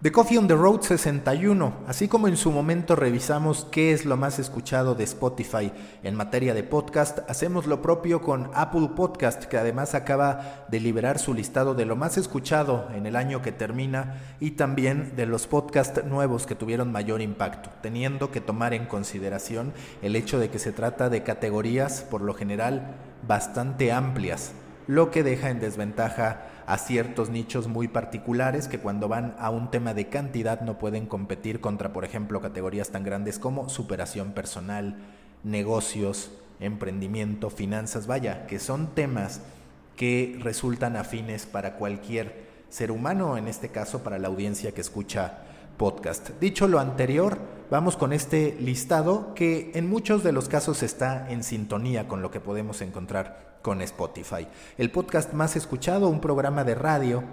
The Coffee on the Road 61, así como en su momento revisamos qué es lo más escuchado de Spotify en materia de podcast, hacemos lo propio con Apple Podcast, que además acaba de liberar su listado de lo más escuchado en el año que termina y también de los podcasts nuevos que tuvieron mayor impacto, teniendo que tomar en consideración el hecho de que se trata de categorías por lo general bastante amplias, lo que deja en desventaja a ciertos nichos muy particulares que cuando van a un tema de cantidad no pueden competir contra, por ejemplo, categorías tan grandes como superación personal, negocios, emprendimiento, finanzas, vaya, que son temas que resultan afines para cualquier ser humano, en este caso para la audiencia que escucha podcast. Dicho lo anterior, vamos con este listado que en muchos de los casos está en sintonía con lo que podemos encontrar con Spotify. El podcast más escuchado, un programa de radio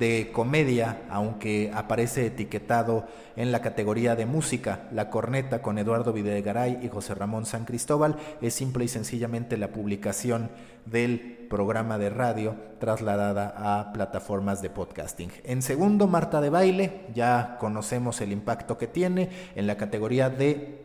de comedia, aunque aparece etiquetado en la categoría de música. La corneta con Eduardo Videgaray y José Ramón San Cristóbal es simple y sencillamente la publicación del programa de radio trasladada a plataformas de podcasting. En segundo, Marta de Baile, ya conocemos el impacto que tiene en la categoría de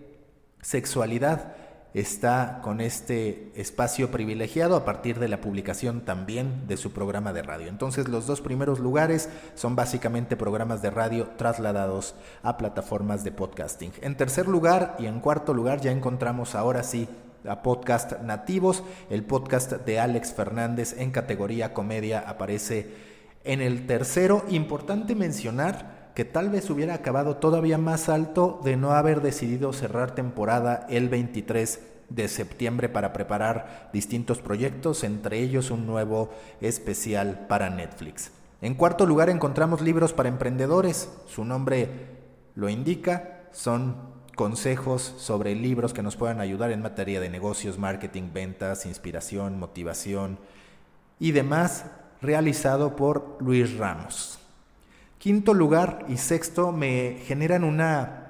sexualidad está con este espacio privilegiado a partir de la publicación también de su programa de radio. Entonces los dos primeros lugares son básicamente programas de radio trasladados a plataformas de podcasting. En tercer lugar y en cuarto lugar ya encontramos ahora sí a podcast nativos. El podcast de Alex Fernández en categoría comedia aparece en el tercero. Importante mencionar que tal vez hubiera acabado todavía más alto de no haber decidido cerrar temporada el 23 de septiembre para preparar distintos proyectos, entre ellos un nuevo especial para Netflix. En cuarto lugar encontramos libros para emprendedores. Su nombre lo indica, son consejos sobre libros que nos puedan ayudar en materia de negocios, marketing, ventas, inspiración, motivación y demás, realizado por Luis Ramos. Quinto lugar y sexto me generan una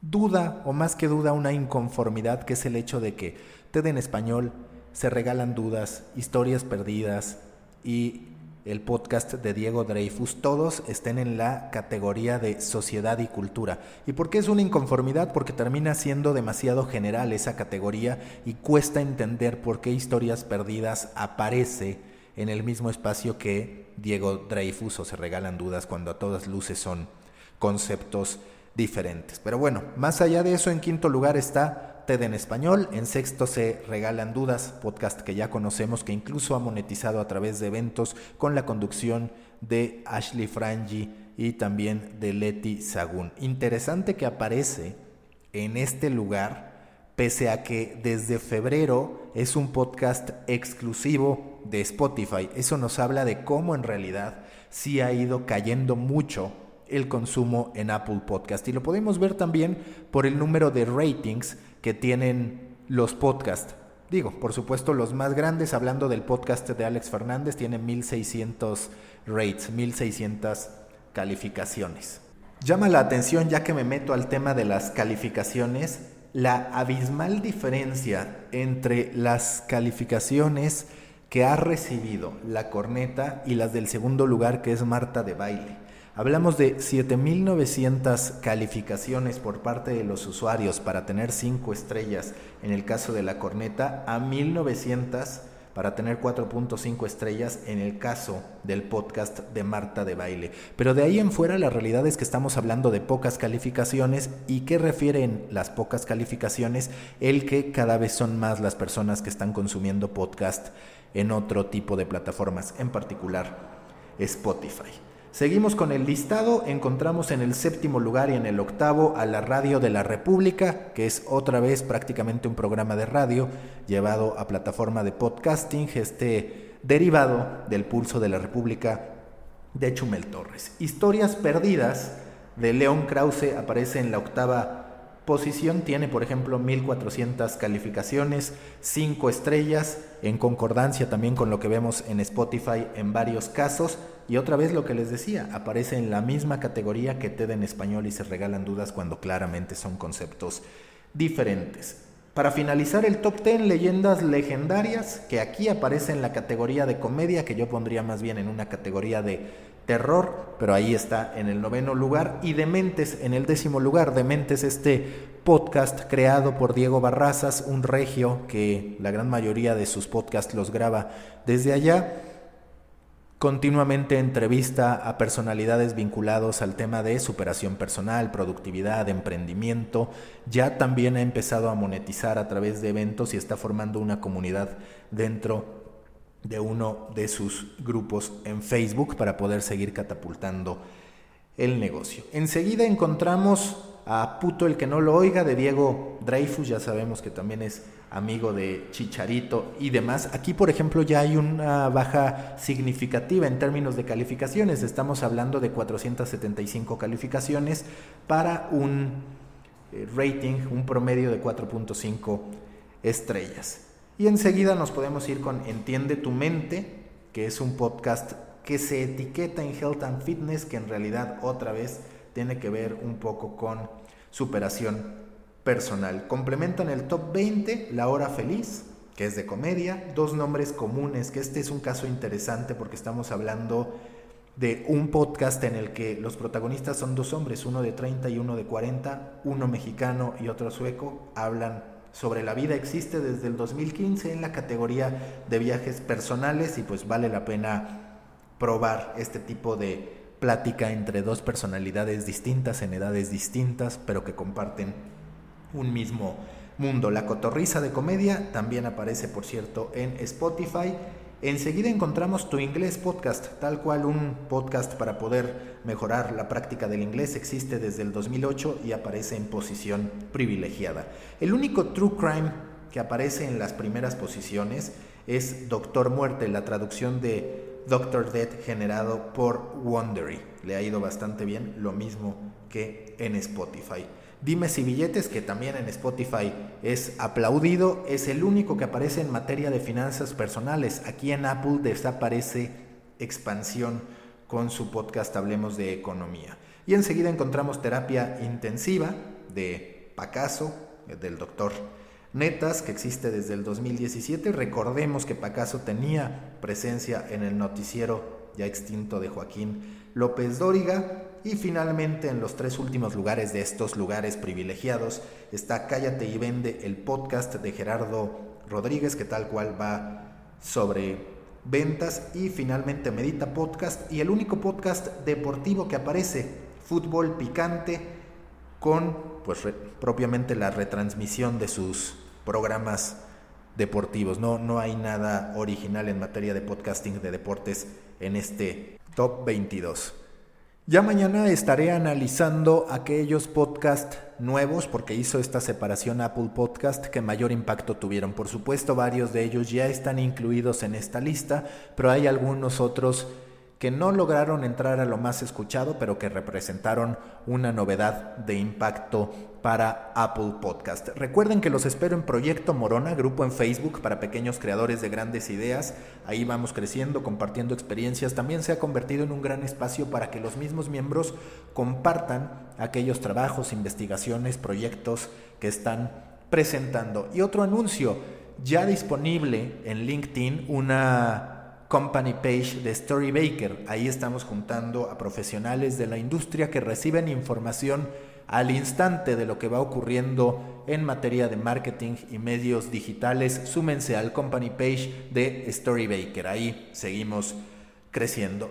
duda, o más que duda, una inconformidad, que es el hecho de que TED en español se regalan dudas, historias perdidas y el podcast de Diego Dreyfus, todos estén en la categoría de sociedad y cultura. ¿Y por qué es una inconformidad? Porque termina siendo demasiado general esa categoría y cuesta entender por qué historias perdidas aparece en el mismo espacio que Diego Dreyfus o se regalan dudas cuando a todas luces son conceptos diferentes. Pero bueno, más allá de eso, en quinto lugar está TED en español, en sexto se regalan dudas, podcast que ya conocemos, que incluso ha monetizado a través de eventos con la conducción de Ashley Frangi y también de Leti Sagún. Interesante que aparece en este lugar pese a que desde febrero es un podcast exclusivo de Spotify. Eso nos habla de cómo en realidad sí ha ido cayendo mucho el consumo en Apple Podcast. Y lo podemos ver también por el número de ratings que tienen los podcasts. Digo, por supuesto, los más grandes, hablando del podcast de Alex Fernández, tienen 1600 rates, 1600 calificaciones. Llama la atención, ya que me meto al tema de las calificaciones, la abismal diferencia entre las calificaciones que ha recibido la corneta y las del segundo lugar que es Marta de baile. Hablamos de 7.900 calificaciones por parte de los usuarios para tener 5 estrellas en el caso de la corneta a 1.900 para tener 4.5 estrellas en el caso del podcast de Marta de Baile. Pero de ahí en fuera la realidad es que estamos hablando de pocas calificaciones y qué refieren las pocas calificaciones, el que cada vez son más las personas que están consumiendo podcast en otro tipo de plataformas, en particular Spotify. Seguimos con el listado, encontramos en el séptimo lugar y en el octavo a la Radio de la República, que es otra vez prácticamente un programa de radio llevado a plataforma de podcasting, este derivado del Pulso de la República de Chumel Torres. Historias perdidas de León Krause aparece en la octava posición tiene, por ejemplo, 1400 calificaciones, 5 estrellas, en concordancia también con lo que vemos en Spotify en varios casos. Y otra vez lo que les decía, aparece en la misma categoría que TED en español y se regalan dudas cuando claramente son conceptos diferentes. Para finalizar el top 10, leyendas legendarias, que aquí aparece en la categoría de comedia, que yo pondría más bien en una categoría de terror, pero ahí está en el noveno lugar, y Dementes en el décimo lugar. Dementes, este podcast creado por Diego Barrazas, un regio que la gran mayoría de sus podcasts los graba desde allá. Continuamente entrevista a personalidades vinculados al tema de superación personal, productividad, emprendimiento. Ya también ha empezado a monetizar a través de eventos y está formando una comunidad dentro de uno de sus grupos en Facebook para poder seguir catapultando el negocio. Enseguida encontramos a Puto el que no lo oiga de Diego Dreyfus, ya sabemos que también es amigo de Chicharito y demás. Aquí, por ejemplo, ya hay una baja significativa en términos de calificaciones. Estamos hablando de 475 calificaciones para un eh, rating, un promedio de 4.5 estrellas. Y enseguida nos podemos ir con Entiende tu mente, que es un podcast que se etiqueta en Health and Fitness, que en realidad otra vez tiene que ver un poco con superación personal. Complementan el top 20 La Hora Feliz, que es de comedia, dos nombres comunes, que este es un caso interesante porque estamos hablando de un podcast en el que los protagonistas son dos hombres, uno de 30 y uno de 40, uno mexicano y otro sueco, hablan sobre la vida, existe desde el 2015 en la categoría de viajes personales y pues vale la pena probar este tipo de plática entre dos personalidades distintas en edades distintas, pero que comparten un mismo mundo. La cotorriza de comedia también aparece, por cierto, en Spotify. Enseguida encontramos Tu Inglés Podcast, tal cual un podcast para poder mejorar la práctica del inglés existe desde el 2008 y aparece en posición privilegiada. El único True Crime que aparece en las primeras posiciones es Doctor Muerte, la traducción de Doctor Dead generado por Wondery. Le ha ido bastante bien, lo mismo que en Spotify. Dime si billetes, que también en Spotify es aplaudido, es el único que aparece en materia de finanzas personales. Aquí en Apple desaparece expansión con su podcast Hablemos de Economía. Y enseguida encontramos terapia intensiva de Pacaso, del doctor Netas, que existe desde el 2017. Recordemos que Pacaso tenía presencia en el noticiero ya extinto de Joaquín López Dóriga. Y finalmente, en los tres últimos lugares de estos lugares privilegiados, está Cállate y Vende, el podcast de Gerardo Rodríguez, que tal cual va sobre ventas. Y finalmente, Medita Podcast y el único podcast deportivo que aparece, Fútbol Picante, con pues propiamente la retransmisión de sus programas deportivos. No, no hay nada original en materia de podcasting de deportes en este top 22. Ya mañana estaré analizando aquellos podcasts nuevos porque hizo esta separación Apple Podcast que mayor impacto tuvieron. Por supuesto, varios de ellos ya están incluidos en esta lista, pero hay algunos otros que no lograron entrar a lo más escuchado, pero que representaron una novedad de impacto para Apple Podcast. Recuerden que los espero en Proyecto Morona, grupo en Facebook para pequeños creadores de grandes ideas. Ahí vamos creciendo, compartiendo experiencias. También se ha convertido en un gran espacio para que los mismos miembros compartan aquellos trabajos, investigaciones, proyectos que están presentando. Y otro anuncio, ya disponible en LinkedIn una company page de Storybaker. Ahí estamos juntando a profesionales de la industria que reciben información al instante de lo que va ocurriendo en materia de marketing y medios digitales. Súmense al company page de Storybaker. Ahí seguimos creciendo.